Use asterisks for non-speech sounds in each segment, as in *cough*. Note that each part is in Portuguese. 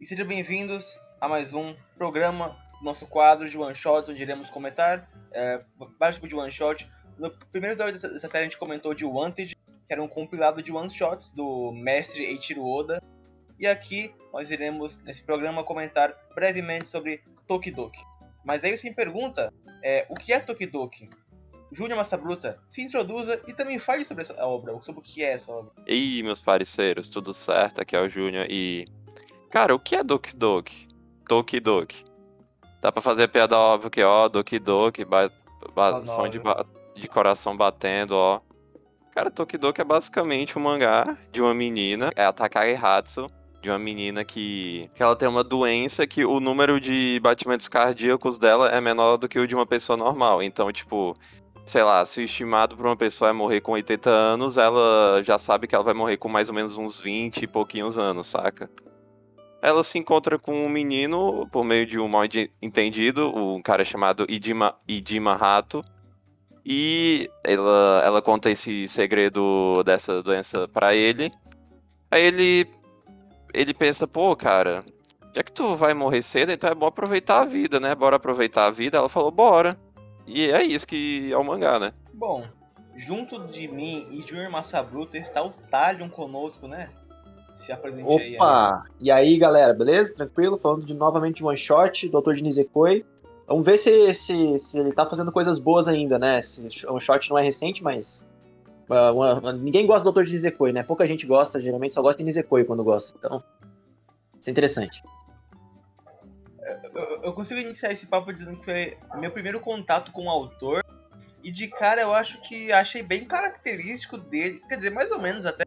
e sejam bem-vindos a mais um programa, nosso quadro de one shots, onde iremos comentar é, vários tipos de one shot. No primeiro episódio dessa, série a gente comentou de Wanted, que era um compilado de one shots do mestre Eiichiro Oda. E aqui nós iremos, nesse programa, comentar brevemente sobre Tokidoki. Mas aí você me pergunta, é, o que é Tokidoki? Júnior Massabruta, se introduza e também fale sobre essa obra, sobre o que é essa obra. E meus parceiros, tudo certo? Aqui é o Júnior e. Cara, o que é Doki Doki? Toki Doki. Dá pra fazer piada óbvio que, ó, Doki Doki, ba... Ba... som de, ba... de coração batendo, ó. Cara, Toki Doki é basicamente um mangá de uma menina, é a Takagi Hatsu, de uma menina que, que ela tem uma doença que o número de batimentos cardíacos dela é menor do que o de uma pessoa normal. Então, tipo, sei lá, se o estimado para uma pessoa é morrer com 80 anos, ela já sabe que ela vai morrer com mais ou menos uns 20 e pouquinhos anos, saca? Ela se encontra com um menino por meio de um mal entendido, um cara chamado Idima, Idima e ela, ela conta esse segredo dessa doença para ele. Aí ele ele pensa, pô, cara, já que tu vai morrer cedo, então é bom aproveitar a vida, né? Bora aproveitar a vida. Ela falou, bora. E é isso que é o mangá, né? Bom, junto de mim e Junior Massabruta está o Talion conosco, né? Se apresente Opa! aí. E aí, galera, beleza? Tranquilo? Falando de novamente de One Shot, Dr. de Nisekoi. Vamos ver se, se, se ele tá fazendo coisas boas ainda, né? Se One Shot não é recente, mas. Uh, uma, ninguém gosta do Dr. de Nisekoi, né? Pouca gente gosta, geralmente só gosta de Nisekoi quando gosta. Então, isso é interessante eu, eu consigo iniciar esse papo dizendo que foi meu primeiro contato com o autor. E de cara eu acho que achei bem característico dele, quer dizer, mais ou menos até,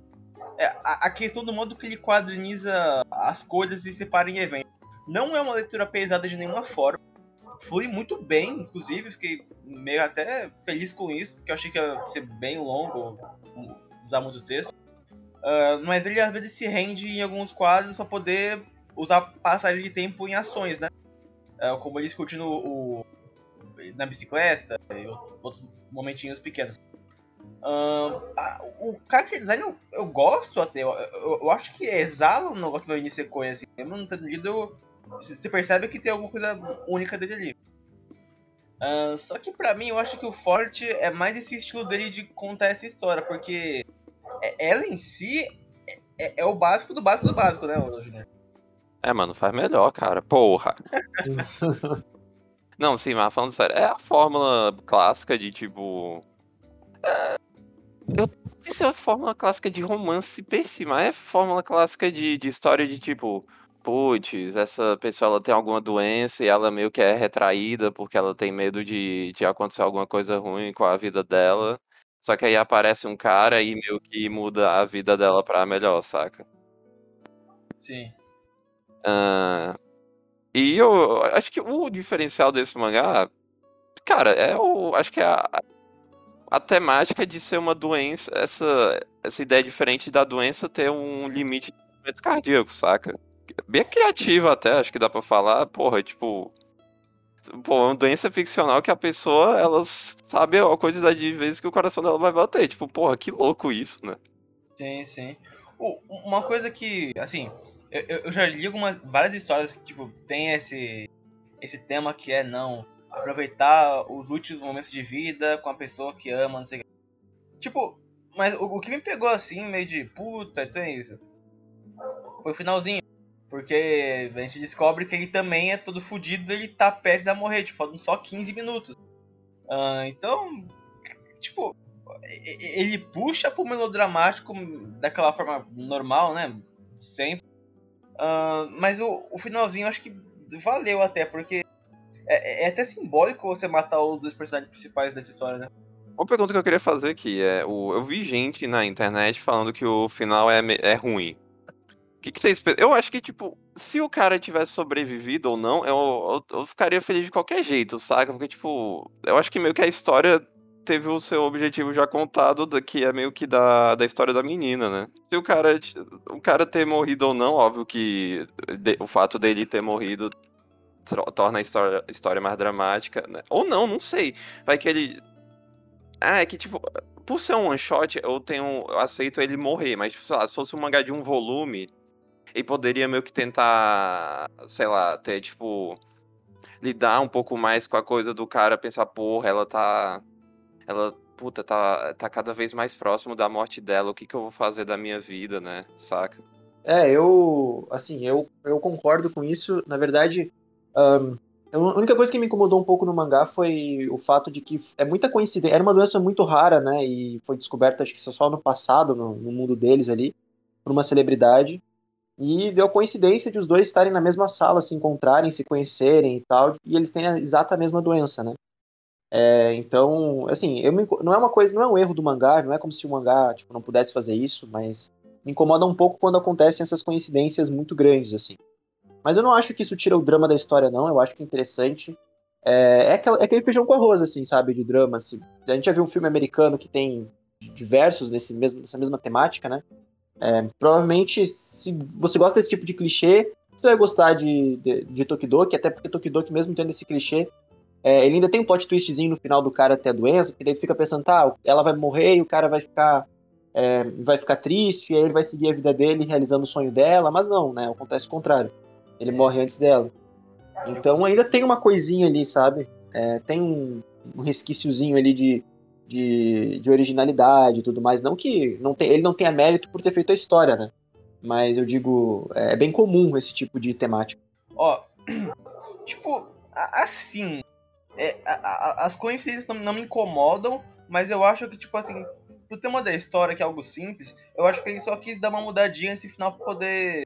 a, questão do modo que ele quadriniza as coisas e separa em eventos. Não é uma leitura pesada de nenhuma forma. Flui muito bem, inclusive, fiquei meio até feliz com isso, porque eu achei que ia ser bem longo, usar muito texto. Uh, mas ele às vezes se rende em alguns quadros para poder usar passagem de tempo em ações, né? É, como ele discutindo o, na bicicleta e outros momentinhos pequenos. Um, a, o character design eu, eu gosto até, eu, eu, eu, acho que exala um negócio do início sequência, assim, mesmo não tendo lido, você percebe que tem alguma coisa única dele ali. Uh, só que pra mim eu acho que o forte é mais esse estilo dele de contar essa história, porque ela em si é, é, é o básico do básico do básico, né, Júnior? É, mano, faz melhor, cara. Porra. *laughs* Não, sim, mas falando sério, é a fórmula clássica de tipo. Eu isso é a fórmula clássica de romance per si, mas é fórmula clássica de, de história de tipo. Putz, essa pessoa ela tem alguma doença e ela meio que é retraída porque ela tem medo de, de acontecer alguma coisa ruim com a vida dela. Só que aí aparece um cara e meio que muda a vida dela pra melhor, saca? Sim. Uh, e eu acho que o diferencial desse mangá, cara, é o. Acho que é a, a temática de ser uma doença, essa, essa ideia diferente da doença ter um limite de movimento cardíaco, saca? Bem criativa até, acho que dá pra falar, porra, tipo. Pô, uma doença ficcional que a pessoa, ela sabe a quantidade de vezes que o coração dela vai bater. Tipo, porra, que louco isso, né? Sim, sim. Uma coisa que, assim, eu, eu já li algumas, várias histórias que, tipo, tem esse, esse tema que é, não, aproveitar os últimos momentos de vida com a pessoa que ama, não sei o que. Tipo, mas o, o que me pegou assim, meio de puta, então é isso. Foi o finalzinho. Porque a gente descobre que ele também é todo fudido ele tá perto de morrer, tipo, faltam só 15 minutos. Uh, então, tipo, ele puxa pro melodramático daquela forma normal, né? Sempre. Uh, mas o, o finalzinho acho que valeu até, porque é, é, até simbólico você matar os dois personagens principais dessa história, né? Uma pergunta que eu queria fazer aqui é: o, eu vi gente na internet falando que o final é, é ruim. O que, que vocês? Eu acho que, tipo, se o cara tivesse sobrevivido ou não, eu, eu, eu, ficaria feliz de qualquer jeito, saca? Porque, tipo, eu acho que meio que a história teve o seu objetivo já contado, que é meio que da, da história da menina, né? Se o cara, o cara ter morrido ou não, óbvio que de, o fato dele ter morrido torna a história, história mais dramática, né? Ou não, não sei. Vai que ele. Ah, é que tipo, por ser um one shot, eu tenho. Eu aceito ele morrer, mas, tipo, sei lá, se fosse um mangá de um volume. ele poderia meio que tentar, sei lá, ter, tipo, lidar um pouco mais com a coisa do cara pensar, porra, ela tá. Ela, puta, tá, tá cada vez mais próximo da morte dela, o que que eu vou fazer da minha vida, né? Saca? É, eu. Assim, eu, eu concordo com isso. Na verdade, um, a única coisa que me incomodou um pouco no mangá foi o fato de que é muita coincidência. Era uma doença muito rara, né? E foi descoberta, acho que só no passado, no, no mundo deles ali, por uma celebridade. E deu coincidência de os dois estarem na mesma sala, se encontrarem, se conhecerem e tal, e eles têm a exata mesma doença, né? É, então, assim, eu me, não é uma coisa, não é um erro do mangá, não é como se o mangá tipo, não pudesse fazer isso, mas me incomoda um pouco quando acontecem essas coincidências muito grandes, assim. Mas eu não acho que isso tira o drama da história, não. Eu acho que é interessante. É, é, aquela, é aquele feijão com arroz, assim, sabe, de drama, assim. A gente já viu um filme americano que tem diversos nesse mesmo, nessa mesma temática, né? É, provavelmente, se você gosta desse tipo de clichê, você vai gostar de, de, de Tokidoki, até porque Tokidoki, mesmo tendo esse clichê, é, ele ainda tem um plot twistzinho no final do cara até a doença, porque daí tu fica pensando, tá, ela vai morrer e o cara vai ficar é, vai ficar triste, e aí ele vai seguir a vida dele realizando o sonho dela, mas não, né? Acontece o contrário. Ele morre antes dela. Então ainda tem uma coisinha ali, sabe? É, tem um, um resquíciozinho ali de, de, de, originalidade e tudo mais. Não que não tem, ele não tenha mérito por ter feito a história, né? Mas eu digo, é, é bem comum esse tipo de temática. Ó, *clears throat* tipo, assim, é, a, a, as coincidências não, não me incomodam, mas eu acho que, tipo assim, pro tema da história, que é algo simples, eu acho que ele só quis dar uma mudadinha nesse final pra poder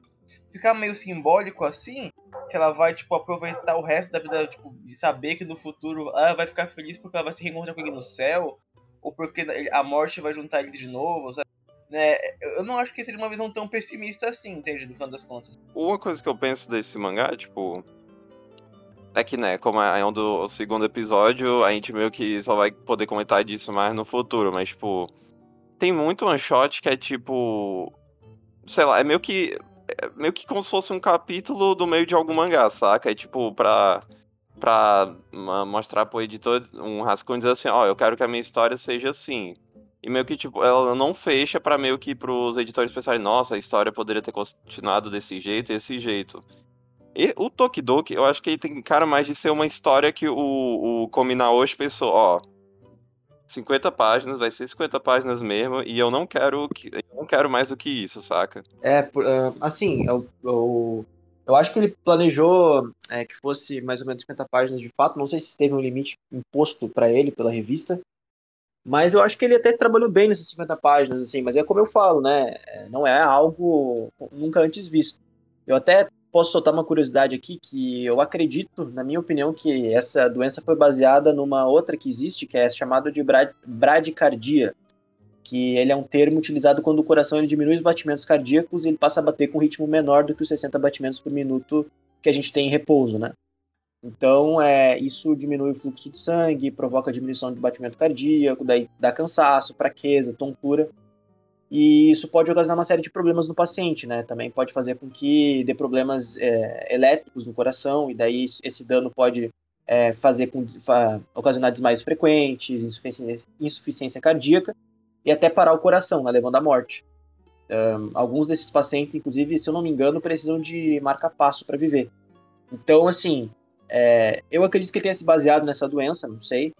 ficar meio simbólico assim, que ela vai, tipo, aproveitar o resto da vida, tipo, de saber que no futuro ela vai ficar feliz porque ela vai se reencontrar com ele no céu, ou porque a morte vai juntar ele de novo, sabe? Né? Eu não acho que seja uma visão tão pessimista assim, entende? No final das contas. Uma coisa que eu penso desse mangá, tipo. É que, né, como é um do segundo episódio, a gente meio que só vai poder comentar disso mais no futuro, mas, tipo tem muito one shot que é tipo. Sei lá, é meio que. É meio que como se fosse um capítulo do meio de algum mangá, saca? É tipo, pra. Pra mostrar pro editor um rascunho e dizer assim, ó, oh, eu quero que a minha história seja assim. E meio que, tipo, ela não fecha para meio que pros editores pensarem, nossa, a história poderia ter continuado desse jeito e desse jeito. E o Tokidoki, eu acho que ele tem cara mais de ser uma história que o, o Kominaoshi pensou, ó, 50 páginas, vai ser 50 páginas mesmo, e eu não quero que, eu não quero mais do que isso, saca? É, assim, eu, eu, eu acho que ele planejou é, que fosse mais ou menos 50 páginas de fato, não sei se teve um limite imposto para ele pela revista, mas eu acho que ele até trabalhou bem nessas 50 páginas, assim, mas é como eu falo, né, é, não é algo nunca antes visto. Eu até posso soltar uma curiosidade aqui que eu acredito, na minha opinião, que essa doença foi baseada numa outra que existe, que é chamada de brad bradicardia, que ele é um termo utilizado quando o coração ele diminui os batimentos cardíacos e ele passa a bater com um ritmo menor do que os 60 batimentos por minuto que a gente tem em repouso, né? Então, é, isso diminui o fluxo de sangue, provoca diminuição do batimento cardíaco, daí dá cansaço, fraqueza, tontura. E isso pode ocasionar uma série de problemas no paciente, né? Também pode fazer com que dê problemas é, elétricos no coração, e daí esse dano pode é, fazer com, fa, ocasionar desmaios frequentes, insuficiência, insuficiência, cardíaca e até parar o coração, né, levando à morte. Um, alguns desses pacientes, inclusive, se eu não me engano, precisam de marca-passo para viver. Então, assim, é, eu acredito que ele tenha se baseado nessa doença, não sei,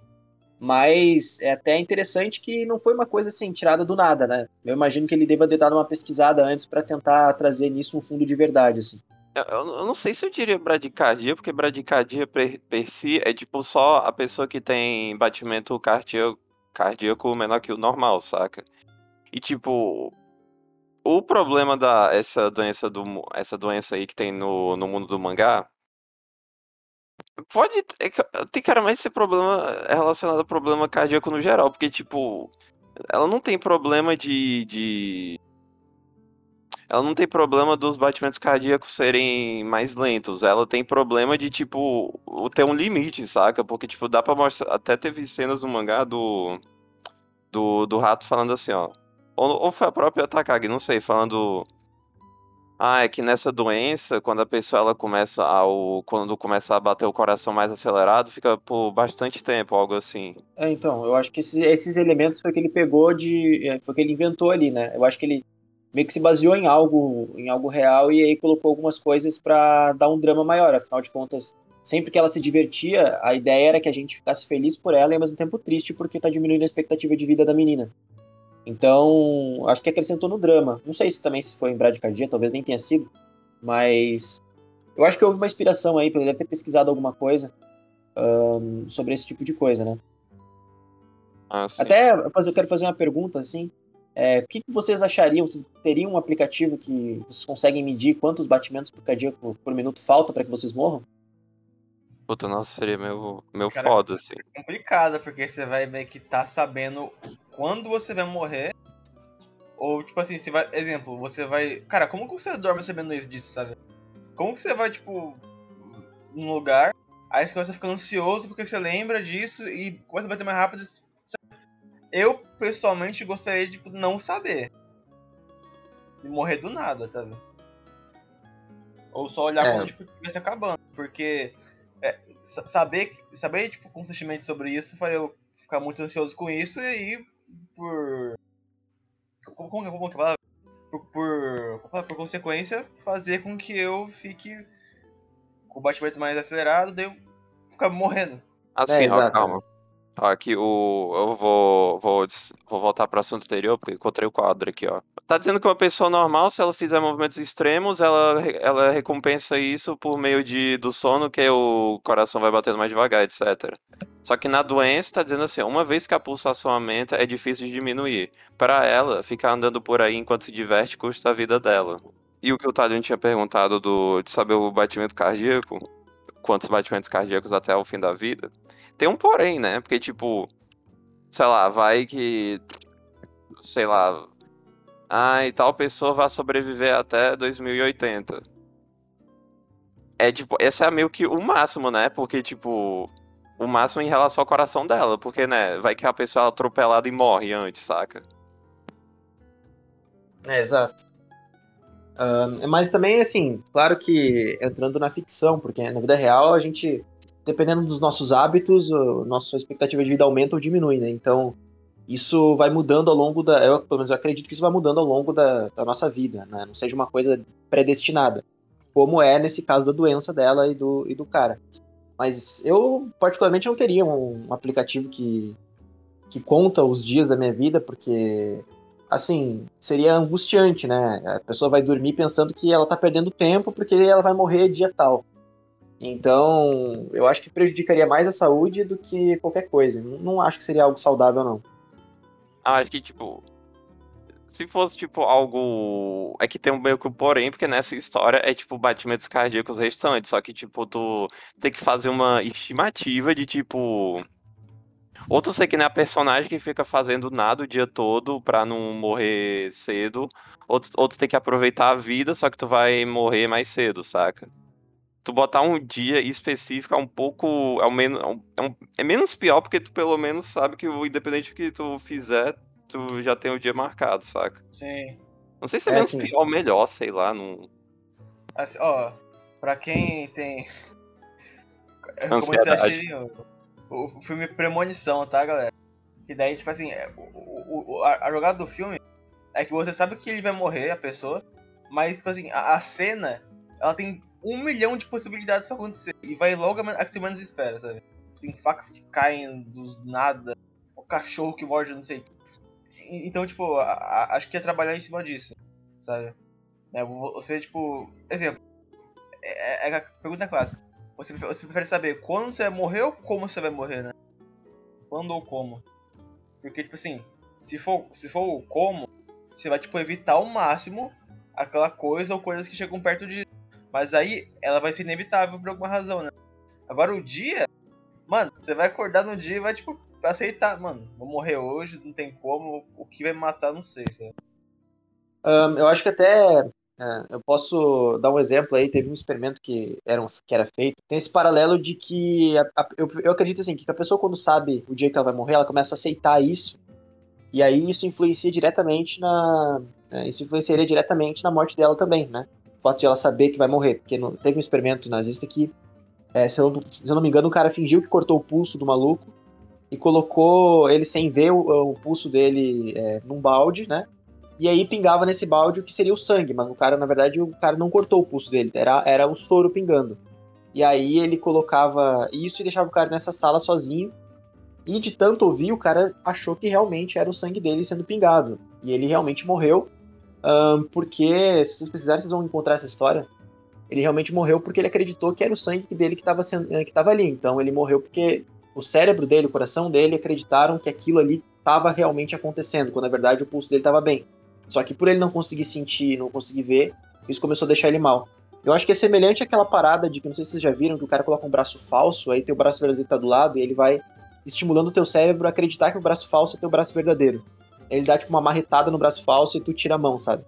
mas é até interessante que não foi uma coisa assim tirada do nada, né? Eu imagino que ele deva ter dado uma pesquisada antes para tentar trazer nisso um fundo de verdade, assim. Eu, eu, não sei se eu diria bradicardia, porque bradicardia per, per si é tipo só a pessoa que tem batimento cardíaco, cardíaco menor que o normal, saca? E tipo, o problema da essa doença do essa doença aí que tem no, no mundo do mangá Pode. É tem cara mais esse problema relacionado a problema cardíaco no geral, porque, tipo, ela não tem problema de. de... Ela não tem problema dos batimentos cardíacos serem mais lentos. Ela tem problema de, tipo, ter um limite, saca? Porque, tipo, dá pra mostrar. Até teve cenas no mangá do. Do, do rato falando assim, ó. Ou, ou foi a própria Takagi, não sei, falando ah, é que nessa doença, quando a pessoa ela começa ao, quando começa a bater o coração mais acelerado, fica por bastante tempo, algo assim. É, então, eu acho que esses, esses elementos foi que ele pegou de, é, foi que ele inventou ali, né? Eu acho que ele meio que se baseou em algo, em algo real e aí colocou algumas coisas para dar um drama maior. Afinal de contas, sempre que ela se divertia, a ideia era que a gente ficasse feliz por ela e ao mesmo tempo triste porque tá diminuindo a expectativa de vida da menina. Então, acho que acrescentou no drama. Não sei se também se foi em Bradicardia, talvez nem tenha sido, mas eu acho que houve uma inspiração aí, ele deve ter pesquisado alguma coisa um, sobre esse tipo de coisa, né? Ah, Até eu quero fazer uma pergunta, assim, é, o que, que, vocês achariam? Vocês teriam um aplicativo que vocês conseguem medir quantos batimentos por cardíaco por minuto falta para que vocês morram? Puta, nossa, seria meu, meu Cara, foda, assim. É complicado, porque você vai meio que tá sabendo quando você vai morrer. Ou, tipo assim, você vai. Exemplo, você vai. Cara, como que você dorme sabendo isso disso, sabe? Como que você vai, tipo, num lugar, aí você começa a ficar ansioso porque você lembra disso e começa a bater mais rápido. Eu, pessoalmente, gostaria de tipo, não saber. De morrer do nada, sabe? Ou só olhar é. quando tipo, estivesse acabando. Porque é, saber, saber tipo, constantemente sobre isso faria eu ficar muito ansioso com isso e aí, por. Como, como, como que é por, por, por, consequência, fazer com que eu fique com o batimento mais acelerado, daí eu ficar morrendo. Assim, é, ó, calma. Ó, aqui o. Eu vou, vou, vou voltar para o assunto anterior, porque encontrei o quadro aqui, ó. Tá dizendo que uma pessoa normal, se ela fizer movimentos extremos, ela, ela recompensa isso por meio de, do sono, que o coração vai batendo mais devagar, etc. Só que na doença tá dizendo assim, uma vez que a pulsação aumenta, é difícil de diminuir. Para ela, ficar andando por aí enquanto se diverte custa a vida dela. E o que o Tadinho tinha perguntado do, de saber o batimento cardíaco, quantos batimentos cardíacos até o fim da vida, tem um porém, né? Porque, tipo, sei lá, vai que. Sei lá. Ai, tal pessoa vai sobreviver até 2080. É tipo, esse é meio que o máximo, né? Porque, tipo, o máximo em relação ao coração dela. Porque, né, vai que a pessoa é atropelada e morre antes, saca? É, exato. Uh, mas também, assim, claro que entrando na ficção, porque na vida real a gente dependendo dos nossos hábitos, a nossa expectativa de vida aumenta ou diminui, né? Então, isso vai mudando ao longo da. Eu, pelo menos, eu acredito que isso vai mudando ao longo da, da nossa vida, né? Não seja uma coisa predestinada. Como é nesse caso da doença dela e do, e do cara. Mas eu, particularmente, não teria um, aplicativo que, que conta os dias da minha vida, porque assim, seria angustiante, né? A pessoa vai dormir pensando que ela tá perdendo tempo porque ela vai morrer dia tal. Então, eu acho que prejudicaria mais a saúde do que qualquer coisa. Não acho que seria algo saudável, não. Ah, acho que, tipo. Se fosse, tipo, algo. É que tem um meio que um porém, porque nessa história é, tipo, batimentos cardíacos restantes. Só que, tipo, tu tem que fazer uma estimativa de, tipo. Ou tu sei que nem a personagem que fica fazendo nada o dia todo pra não morrer cedo. Ou tu, ou tu tem que aproveitar a vida, só que tu vai morrer mais cedo, saca? tu botar um dia específico é um pouco. É, um, é, um, é menos pior, porque tu pelo menos sabe que o independente do que tu fizer, tu já tem o dia marcado, saca? Sim. Não sei se é, é menos assim. pior ou melhor, sei lá. Não... Assim, ó, pra quem tem. Ansiedade. O, filme Premonição, tá, galera? Que daí, tipo assim, é, o, o, a, a jogada do filme é que você sabe que ele vai morrer, a pessoa, mas, tipo assim, a, a cena, ela tem um milhão de possibilidades pra acontecer. E vai logo a que tu menos espera, sabe? Tem facas que caem do nada, o cachorro que morde, não sei. Então, tipo, a, a, acho que é trabalhar em cima disso, sabe? É, você, tipo, exemplo, é, é, a pergunta clássica. Você, você prefere saber quando você vai morrer ou como você vai morrer, né? Quando ou como? Porque, tipo assim, se for, se for o como, você vai, tipo, evitar ao máximo aquela coisa ou coisas que chegam perto de mas aí ela vai ser inevitável por alguma razão, né? Agora o dia, mano, você vai acordar no dia e vai, tipo, aceitar, mano, vou morrer hoje, não tem como, o que vai me matar, não sei, sabe? Um, eu acho que até é, eu posso dar um exemplo aí, teve um experimento que era, um, que era feito, tem esse paralelo de que a, a, eu, eu acredito assim, que a pessoa quando sabe o dia que ela vai morrer, ela começa a aceitar isso, e aí isso influencia diretamente na. É, isso influenciaria diretamente na morte dela também, né? o fato de ela saber que vai morrer. Porque teve um experimento nazista que, é, se, eu não, se, eu não, me engano, o cara fingiu que cortou o pulso do maluco e colocou ele sem ver o, o pulso dele é, num balde, né? E aí pingava nesse balde o que seria o sangue, mas o cara, na verdade, o cara não cortou o pulso dele, era, era o soro pingando. E aí ele colocava isso e deixava o cara nessa sala sozinho. E de tanto ouvir, o cara achou que realmente era o sangue dele sendo pingado. E ele realmente morreu. Um, porque, se vocês precisarem, vocês vão encontrar essa história. Ele realmente morreu porque ele acreditou que era o sangue dele que estava que ali. Então ele morreu porque o cérebro dele, o coração dele acreditaram que aquilo ali estava realmente acontecendo, quando na verdade o pulso dele estava bem. Só que por ele não conseguir sentir, não conseguir ver, isso começou a deixar ele mal. Eu acho que é semelhante àquela parada de que, não sei se vocês já viram, que o cara coloca um braço falso, aí tem o braço verdadeiro tá do lado, e ele vai estimulando o teu cérebro a acreditar que o braço falso é teu braço verdadeiro. Ele dá tipo uma marretada no braço falso e tu tira a mão, sabe?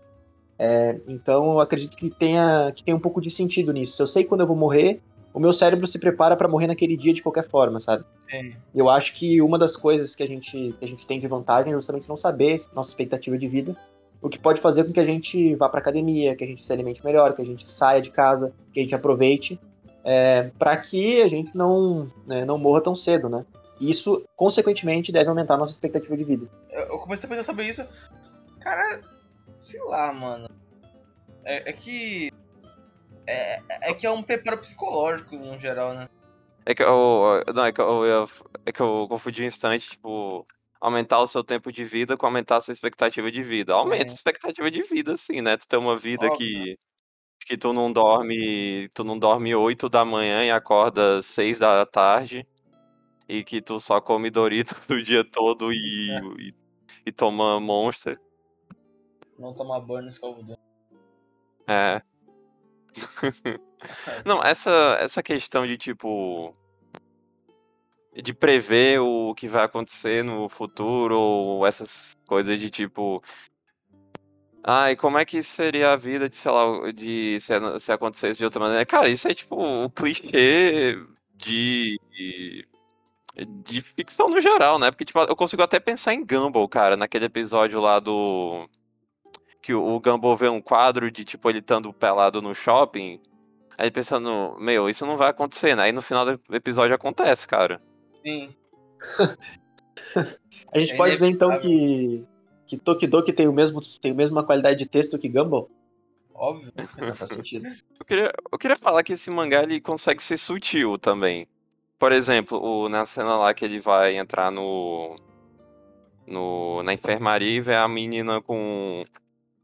É, então eu acredito que tenha, que tenha um pouco de sentido nisso. Se eu sei quando eu vou morrer, o meu cérebro se prepara para morrer naquele dia de qualquer forma, sabe? Sim. Eu acho que uma das coisas que a gente, que a gente tem de vantagem é justamente não saber nossa expectativa de vida o que pode fazer com que a gente vá para academia, que a gente se alimente melhor, que a gente saia de casa, que a gente aproveite, é, para que a gente não, né, não morra tão cedo, né? E isso, consequentemente, deve aumentar a nossa expectativa de vida. Eu comecei a pensar sobre isso. Cara, sei lá, mano. É, é que. É, é que é um preparo psicológico, no geral, né? É que eu. Não, é que eu, eu, é que eu confundi um instante, tipo aumentar o seu tempo de vida com aumentar a sua expectativa de vida. Aumenta a expectativa de vida, sim, né? Tu tem uma vida Óbvio. que, que tu não dorme, tu não dorme 8 da manhã e acorda 6 da tarde. E que tu só come Doritos *laughs* o dia todo e, É. e, e toma Monster. Não tomar banho no escovo do É. *laughs* Não, essa, essa questão de tipo. De prever o que vai acontecer no futuro, ou essas coisas de tipo. Ai, como é que seria a vida de, sei lá, de se, se acontecesse de outra maneira? Cara, isso é tipo o clichê de. de ficção no geral, né? Porque, tipo, eu consigo até pensar em Gumball, cara, naquele episódio lá do. Que o Gumball vê um quadro de, tipo, ele estando pelado no shopping. Aí pensando, meu, isso não vai acontecer, né? Aí no final do episódio acontece, cara. Sim. *laughs* A gente É pode dizer então que, que Tokidoki tem, o mesmo, tem a mesma qualidade de texto que Gumball? Óbvio. Não *laughs* faz sentido. Eu queria, eu queria falar que esse mangá ele consegue ser sutil também. Por exemplo, o, na cena lá que ele vai entrar no, no na enfermaria e vê a menina com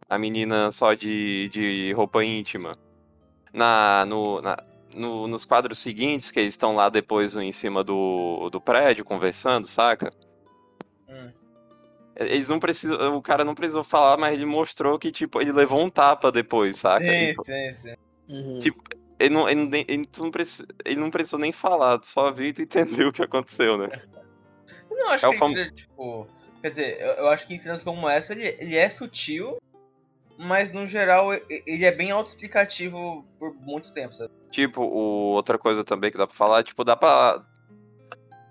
a menina só de, de roupa íntima. Na, no, na- no- nos quadros seguintes, que eles estão lá depois em cima do, do prédio conversando, saca? Hum. Eles não precisam. O cara não precisou falar, mas ele mostrou que, tipo, ele levou um tapa depois, saca? Sim, E- sim, sim. Uhum. Tipo, Ele não, ele, não- ele não precis- ele não precisou nem falar, só viu e entendeu o que aconteceu, né? Não, acho É o que fam- ele, tipo. Quer dizer, eu, eu acho que em cenas como essa ele, ele é sutil, mas no geral ele é bem autoexplicativo por muito tempo, sabe? Tipo, o, outra coisa também que dá pra falar, tipo, dá pra.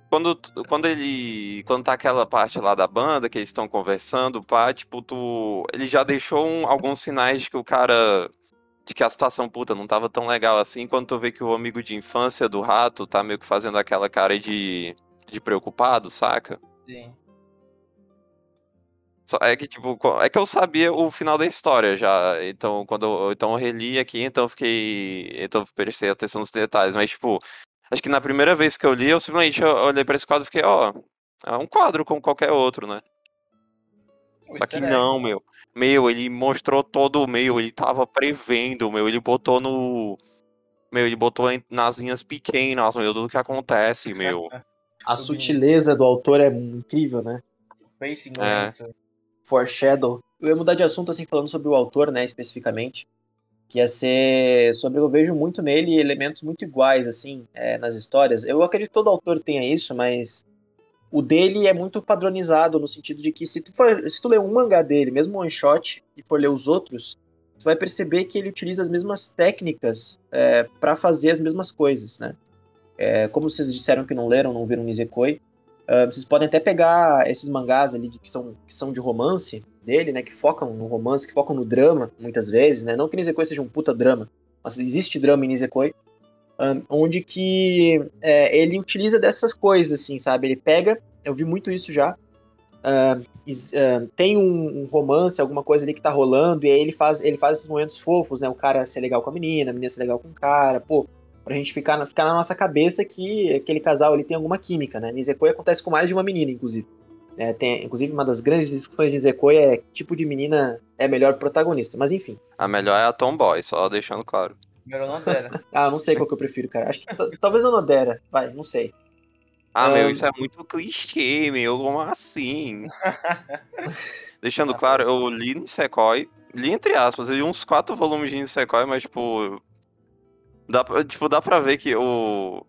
Quando, quando ele. Quando tá aquela parte lá da banda, que eles estão conversando, pá, tipo, tu. Ele já deixou um- alguns sinais de que o cara. De que a situação, puta, não tava tão legal assim. Quando tu vê que o amigo de infância do rato tá meio que fazendo aquela cara de. de preocupado, saca? Sim. Só- É que, tipo, é que eu sabia o final da história já. Então, quando eu, então eu reli aqui, então eu fiquei. Então eu prestei atenção nos detalhes. Mas, tipo, acho que na primeira vez que eu li, eu simplesmente eu olhei pra esse quadro e fiquei, ó, é um quadro como qualquer outro, né? O Só que easter egg. não, meu. Meu, ele mostrou todo o meu, ele tava prevendo, meu, ele botou no. Meu, ele botou nas linhas pequenas, meu, tudo que acontece, meu. *laughs* A sutileza do autor é incrível, né? Pacing É. Foreshadow. Eu ia mudar de assunto, assim, falando sobre o autor, né, especificamente. Que ia ser sobre. Eu vejo muito nele elementos muito iguais, assim, é, nas histórias. Eu acredito que todo autor tenha isso, mas o dele é muito padronizado, no sentido de que se tu, for, se tu ler um mangá dele, mesmo um one shot, e for ler os outros, tu vai perceber que ele utiliza as mesmas técnicas é, para fazer as mesmas coisas, né? É, como vocês disseram que não leram, não viram Nisekoi, ah, vocês podem até pegar esses mangás ali de- que, são, que são de romance dele, né? Que focam no romance, que focam no drama, muitas vezes, né? Não que Nisekoi seja um puta drama, mas existe drama em Nisekoi. ah, onde que é, ele utiliza dessas coisas, assim, sabe? Ele pega, eu vi muito isso já, uh, uh, tem um, um, romance, alguma coisa ali que tá rolando, e aí ele faz, ele faz esses momentos fofos, né? O cara ser legal com a menina, a menina ser legal com o cara, pô, pra gente ficar na, ficar na nossa cabeça que aquele casal ali tem alguma química, né? Nizekoi acontece com mais de uma menina, inclusive. É, tem, inclusive, uma das grandes discussões de Nizekoi é que tipo de menina é melhor protagonista, mas enfim. A melhor é a Tomboy, só deixando claro. Melhor não Nodera. *laughs* ah, não sei qual que eu prefiro, cara. Acho que talvez a Nodera, vai, não sei. Ah, um... meu, isso é muito clichê, meu, como assim? *laughs* Deixando claro, eu li Nisekoi, li entre aspas, eu li uns quatro volumes de Nisekoi, mas, tipo, Dá, tipo, dá pra ver que o.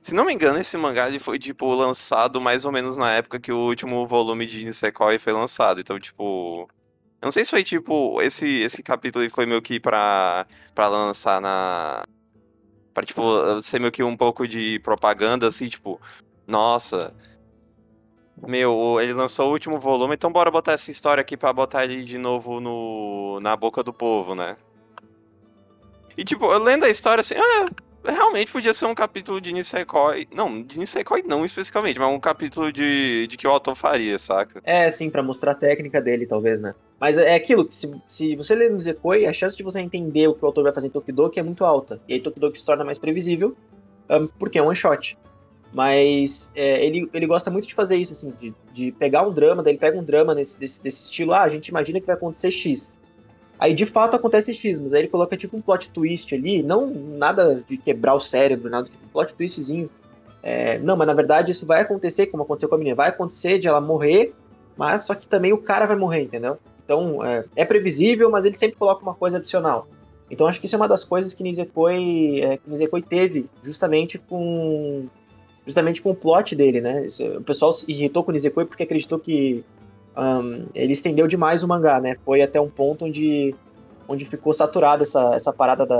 Se não me engano, esse mangá ele foi, tipo, lançado mais ou menos na época que o último volume de Nisekoi foi lançado. Então, tipo. Eu não sei se foi, tipo, esse, esse capítulo foi meio que pra, pra lançar na. Pra, tipo, ser meio que um pouco de propaganda, assim, tipo. Nossa. Meu, ele lançou o último volume, então bora botar essa história aqui pra botar ele de novo no, na boca do povo, né? E, tipo, eu lendo a história assim, ah, realmente podia ser um capítulo de Nisekoi. Não, de Nisekoi não especificamente, mas um capítulo de, de que o autor faria, saca? É, sim, para mostrar a técnica dele, talvez, né? Mas é aquilo, que se, se você ler Nisekoi, a chance de você entender o que o autor vai fazer em Tokidoki é muito alta. E aí Tokidoki se torna mais previsível, um, porque é um one shot. Mas é, ele, ele gosta muito de fazer isso, assim, de, de pegar um drama, daí ele pega um drama nesse, desse, desse estilo, ah, a gente imagina que vai acontecer X. Aí de fato acontece X, mas aí ele coloca tipo um plot twist ali, não nada de quebrar o cérebro, nada, tipo um plot twistzinho. É, não, mas na verdade isso vai acontecer, como aconteceu com a menina, vai acontecer de ela morrer, mas só que também o cara vai morrer, entendeu? Então é, é previsível, mas ele sempre coloca uma coisa adicional. Então acho que isso é uma das coisas que Nizekoi, é, que teve justamente com justamente com o plot dele, né? O pessoal se irritou com o Nizekoi porque acreditou que um, ele estendeu demais o mangá, né? Foi até um ponto onde, onde ficou saturado essa, essa parada da,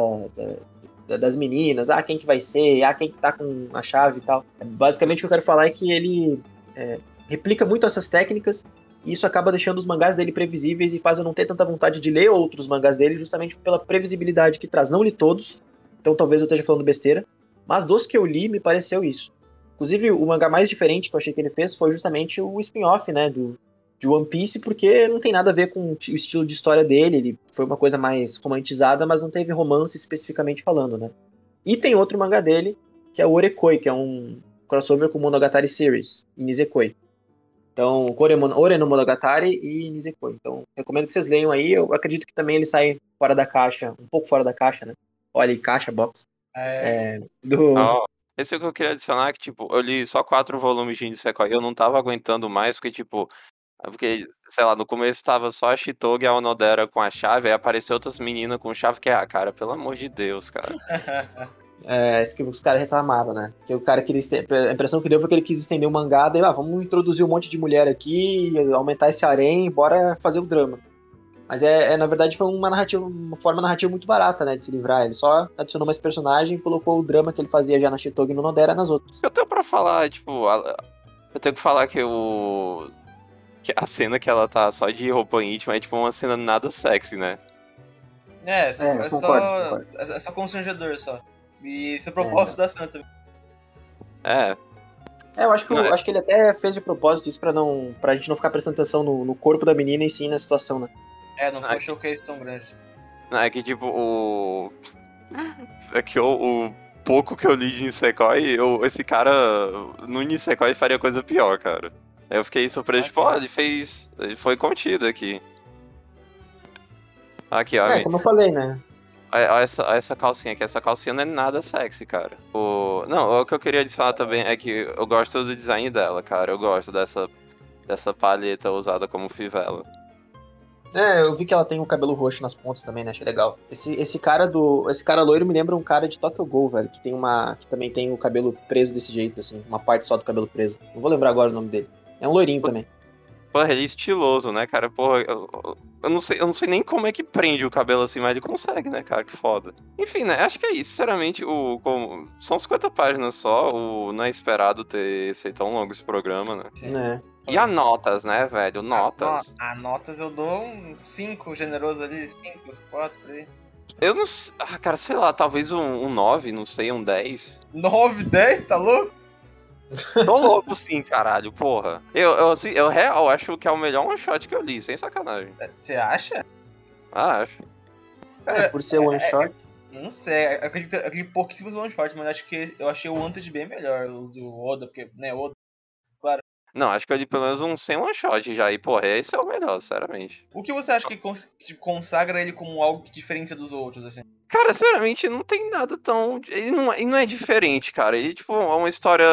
da, das meninas, ah, quem que vai ser, ah, quem que tá com a chave e tal. Basicamente o que eu quero falar é que ele é, replica muito essas técnicas e isso acaba deixando os mangás dele previsíveis e faz eu não ter tanta vontade de ler outros mangás dele justamente pela previsibilidade que traz. Não li todos, então talvez eu esteja falando besteira, mas dos que eu li me pareceu isso. Inclusive, o mangá mais diferente que eu achei que ele fez foi justamente o spin-off, né, do, de One Piece, porque não tem nada a ver com o estilo de história dele. Ele foi uma coisa mais romantizada, mas não teve romance especificamente falando, né? E tem outro mangá dele, que é o Orekoi, que é um crossover com o Monogatari Series, e Nisekoi. Então, Ore no Monogatari e Nisekoi. Então, recomendo que vocês leiam aí. Eu acredito que também ele sai fora da caixa, um pouco fora da caixa, né? Olha aí, caixa, box. É... É, do... Oh, esse é o que eu queria adicionar, que, tipo, eu li só quatro volumes de Nisekoi. Eu não tava aguentando mais, porque, tipo, porque, sei lá, no começo tava só a Shitogi e a Onodera com a chave, aí apareceu outras meninas com chave, que é, ah, cara, pelo amor de Deus, cara. *laughs* É, isso que os caras reclamaram, né? Que o cara queria. A impressão que deu foi que ele quis estender o mangá, daí, ah, vamos introduzir um monte de mulher aqui, aumentar esse harém, bora fazer o drama. Mas é, é, na verdade, foi uma narrativa, uma forma narrativa muito barata, né, de se livrar. Ele só adicionou mais personagem e colocou o drama que ele fazia já na Shitogi e no Nodera nas outras. Eu tenho pra falar, tipo, eu tenho que falar que o que a cena que ela tá só de roupa íntima é tipo uma cena nada sexy, né? É, é, é concordo, só, concordo. é só constrangedor só. E esse é o propósito é. da cena também. É. É, eu acho que, eu, é. acho que ele até fez de propósito isso pra, não, pra gente não ficar prestando atenção no, no corpo da menina e sim na situação, né? É, não foi um showcase tão grande. Não, é que tipo, o. É que o, o pouco que eu li de Nisekoi, eu, esse cara no Nisekoi faria coisa pior, cara. Eu fiquei surpreso, tipo, ó, ele fez. Ele foi contido aqui. Aqui, ó. É, como eu falei, né? Olha essa, essa calcinha aqui. Essa calcinha não é nada sexy, cara. O... Não, o que eu queria te falar também é que eu gosto do design dela, cara. Eu gosto dessa, dessa palheta usada como fivela. É, eu vi que ela tem um cabelo roxo nas pontas também, né? Achei legal. Esse, esse cara do. Esse cara loiro me lembra um cara de Tokyo Ghoul, velho. Que tem uma. Que também tem o cabelo preso desse jeito, assim. Uma parte só do cabelo preso. Não vou lembrar agora o nome dele. É um loirinho também. Porra, ele é estiloso, né, cara? Porra, eu, eu, não sei, eu não sei nem como é que prende o cabelo assim, mas ele consegue, né, cara? Que foda. Enfim, né? Acho que é isso. Sinceramente, o, como, são 50 páginas só. O, não é esperado ter ser tão longo esse programa, né? É. E a notas, né, velho? Notas. A, a notas eu dou um 5 generoso ali, 5, 4 por aí. Eu não sei. Ah, cara, sei lá, talvez um, um 9, não sei, um 10. 9, 10? Tá louco? Tô louco sim, caralho, porra. Eu, eu, assim, eu real acho que é o melhor one shot que eu li, sem sacanagem. Você acha? Ah, acho. É, por ser one shot. Não sei, acredito, acredito pouquíssimos one shot, mas acho que eu achei o Wanted bem melhor, o do Oda, porque, né, Oda, claro. Não, acho que eu li pelo menos um sem one shot já, e porra, esse é o melhor, sinceramente. O que você acha que cons que consagra ele como algo que diferencia dos outros, assim? Cara, sinceramente, não tem nada tão. Ele não, ele não é diferente, cara. Ele, tipo, é uma história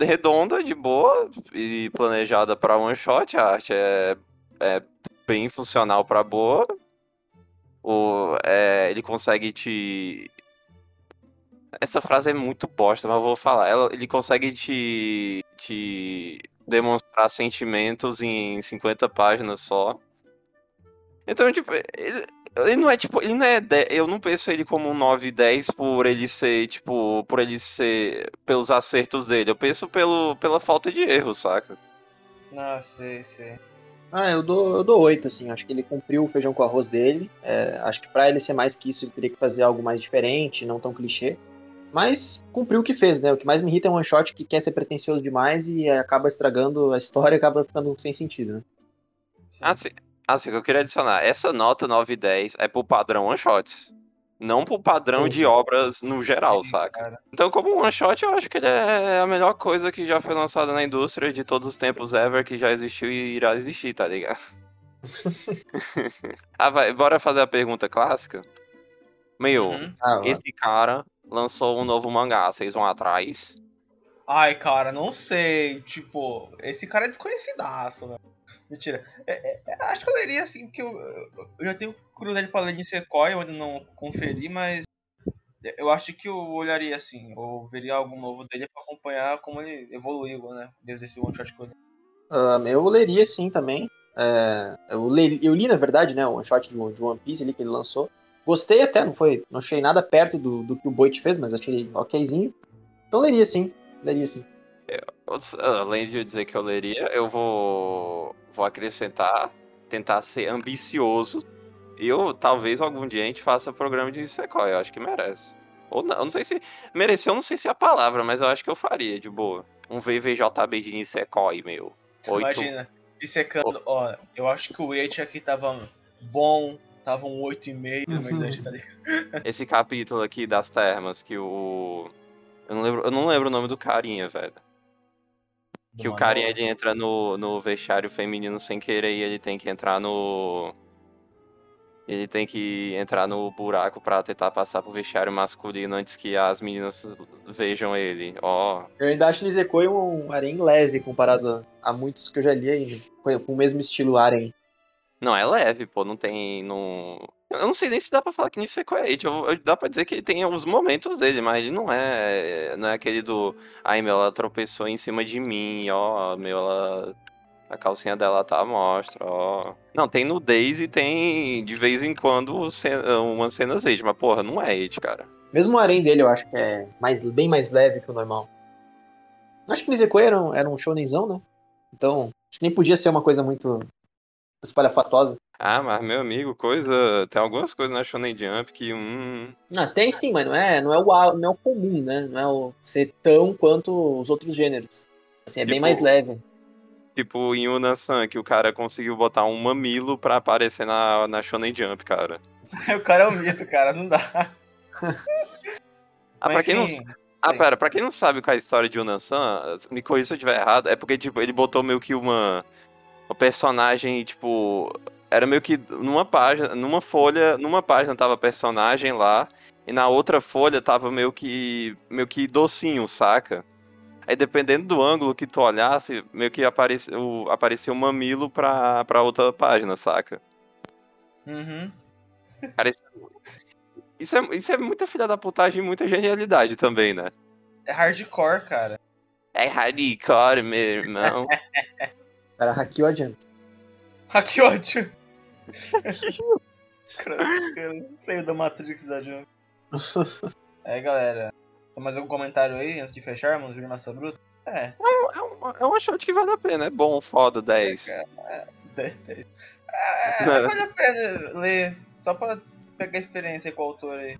redonda, de boa e planejada pra one shot. A arte é, é bem funcional pra boa. O, é, ele consegue te. Essa frase é muito bosta, mas eu vou falar. Ela, ele consegue te, te demonstrar sentimentos em 50 páginas só. Então, tipo, ele, ele não é tipo, ele não é, eu não penso ele como um 9 e 10 por ele ser, tipo, por ele ser pelos acertos dele. Eu penso pelo pela falta de erro, saca? Ah, sei, sei. Ah, eu dou, eu dou 8, assim. Acho que ele cumpriu o feijão com arroz dele. É, acho que para ele ser mais que isso, ele teria que fazer algo mais diferente, não tão clichê. Mas cumpriu o que fez, né? O que mais me irrita é um one shot que quer ser pretencioso demais e acaba estragando a história e *laughs* acaba ficando sem sentido, né? Sim. Ah, sim. Assim, que eu queria adicionar, essa nota 9 e 10 é pro padrão one shots. Não pro padrão sim, de obras no geral, sim, saca? Cara. Então, como um one shot, eu acho que ele é a melhor coisa que já foi lançada na indústria de todos os tempos ever que já existiu e irá existir, tá ligado? *laughs* ah, vai, bora fazer a pergunta clássica? Meu, uhum. ah, esse cara lançou um novo mangá, vocês vão atrás? Ai, cara, não sei. Tipo, esse cara é desconhecidaço, velho. Mentira. É, é, é, acho que eu leria assim, porque eu, eu já tenho curiosidade pra ler de Sequoia, eu ainda não conferi, mas eu acho que eu olharia assim, ou veria algo novo dele pra acompanhar como ele evoluiu, né? Desde esse one shot que eu li. Uh, eu leria sim também. É, eu, li, eu li, na verdade, né, o one shot de, de One Piece ali que ele lançou. Gostei até, não foi? Não achei nada perto do, do que o Boit fez, mas achei okzinho. Então leria sim, leria sim. Além de eu dizer que eu leria, eu vou vou acrescentar, tentar ser ambicioso. E eu, talvez algum dia a gente faça programa de Sequoia, eu acho que merece. Ou não, eu não sei se. Mereceu, eu não sei se é a palavra, mas eu acho que eu faria, de boa. Um VVJB de Nisekoi, meu. Oito... Imagina, dissecando, ó, eu acho que o weight aqui tava bom, tava um 8,5, uhum. mas acho que tá ligado. *laughs* Esse capítulo aqui das termas, que o. Eu não lembro, eu não lembro o nome do carinha, velho. Que o carinha ele entra no, no vestiário feminino sem querer e ele tem que entrar no. Ele tem que entrar no buraco para tentar passar pro vestiário masculino antes que as meninas vejam ele. Ó. Oh. Eu ainda acho Nisekoi um harem leve comparado a muitos que eu já li aí, com o mesmo estilo harem. Não, é leve, pô, não tem. Não... Eu não sei nem se dá pra falar que nisso é coerente. Eu, eu, dá pra dizer que ele tem os momentos dele, mas ele não é. Não é aquele do. Ai, meu, ela tropeçou em cima de mim, ó. Meu, ela. A calcinha dela tá à mostra, ó. Não, tem nudez e tem de vez em quando cena, umas cenas hate, mas porra, não é hate, cara. Mesmo o harem dele eu acho que é mais, bem mais leve que o normal. Acho que Nisekoi era um, era um shonenzão, né? Então, acho que nem podia ser uma coisa muito espalhafatosa. Ah, mas meu amigo, coisa. Tem algumas coisas na Shonen Jump que. Hum... Ah, tem sim, mas não é, não é, o, não é o comum, né? Não é o ser tão quanto os outros gêneros. Assim, é tipo, bem mais leve. Tipo em Una-san, que o cara conseguiu botar um mamilo pra aparecer na, na Shonen Jump, cara. *laughs* o cara é um mito, cara, não dá. ah, pra quem não ah, pera, pra quem não sabe qual é a história de Una-san, me corrija se eu estiver errado, é porque, tipo, ele botou meio que uma o personagem, tipo, era meio que numa página, numa folha, numa página tava personagem lá, e na outra folha tava meio que meio que docinho, saca? Aí dependendo do ângulo que tu olhasse, meio que apareceu, apareceu um mamilo pra, pra outra página, saca? Uhum. Cara, isso, isso, é, isso é muita filha da putagem e muita genialidade também, né? É hardcore, cara. É hardcore, meu irmão. *laughs* Cara, hackeou adiante. Hackeou adiante. Saiu da Matrix da Jump. É, galera. Tem mais algum comentário aí antes de fecharmos o Massa Bruta? É. É, é, um, é um shot que vale a pena. É bom, foda, 10. É, é, 10, 10. É, é, vale a pena ler. Só pra pegar experiência com o autor aí.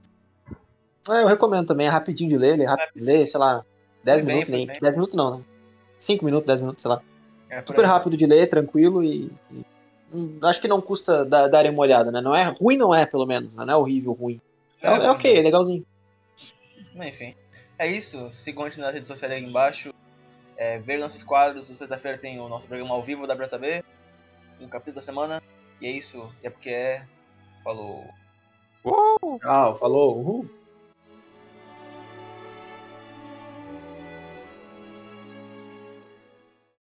É, eu recomendo também. É rapidinho de ler. Ele é rápido de ler, sei lá, 10 minutos. Nem, 10 minutos não, né? 5 minutos, 10 minutos, sei lá. É, Super aí. rápido de ler, tranquilo e. e- acho que não custa dar, darem uma olhada, né? Não é ruim, não é, pelo menos. Não é horrível, ruim. É, é ok, é legalzinho. Enfim. É isso. Sigam a gente nas redes sociais aí embaixo. É, ver nossos quadros. Sexta-feira tem o nosso programa ao vivo da BRTB. Um capítulo da semana. E é isso. E é porque é. Falou. Uh! Tchau, falou. Uhul.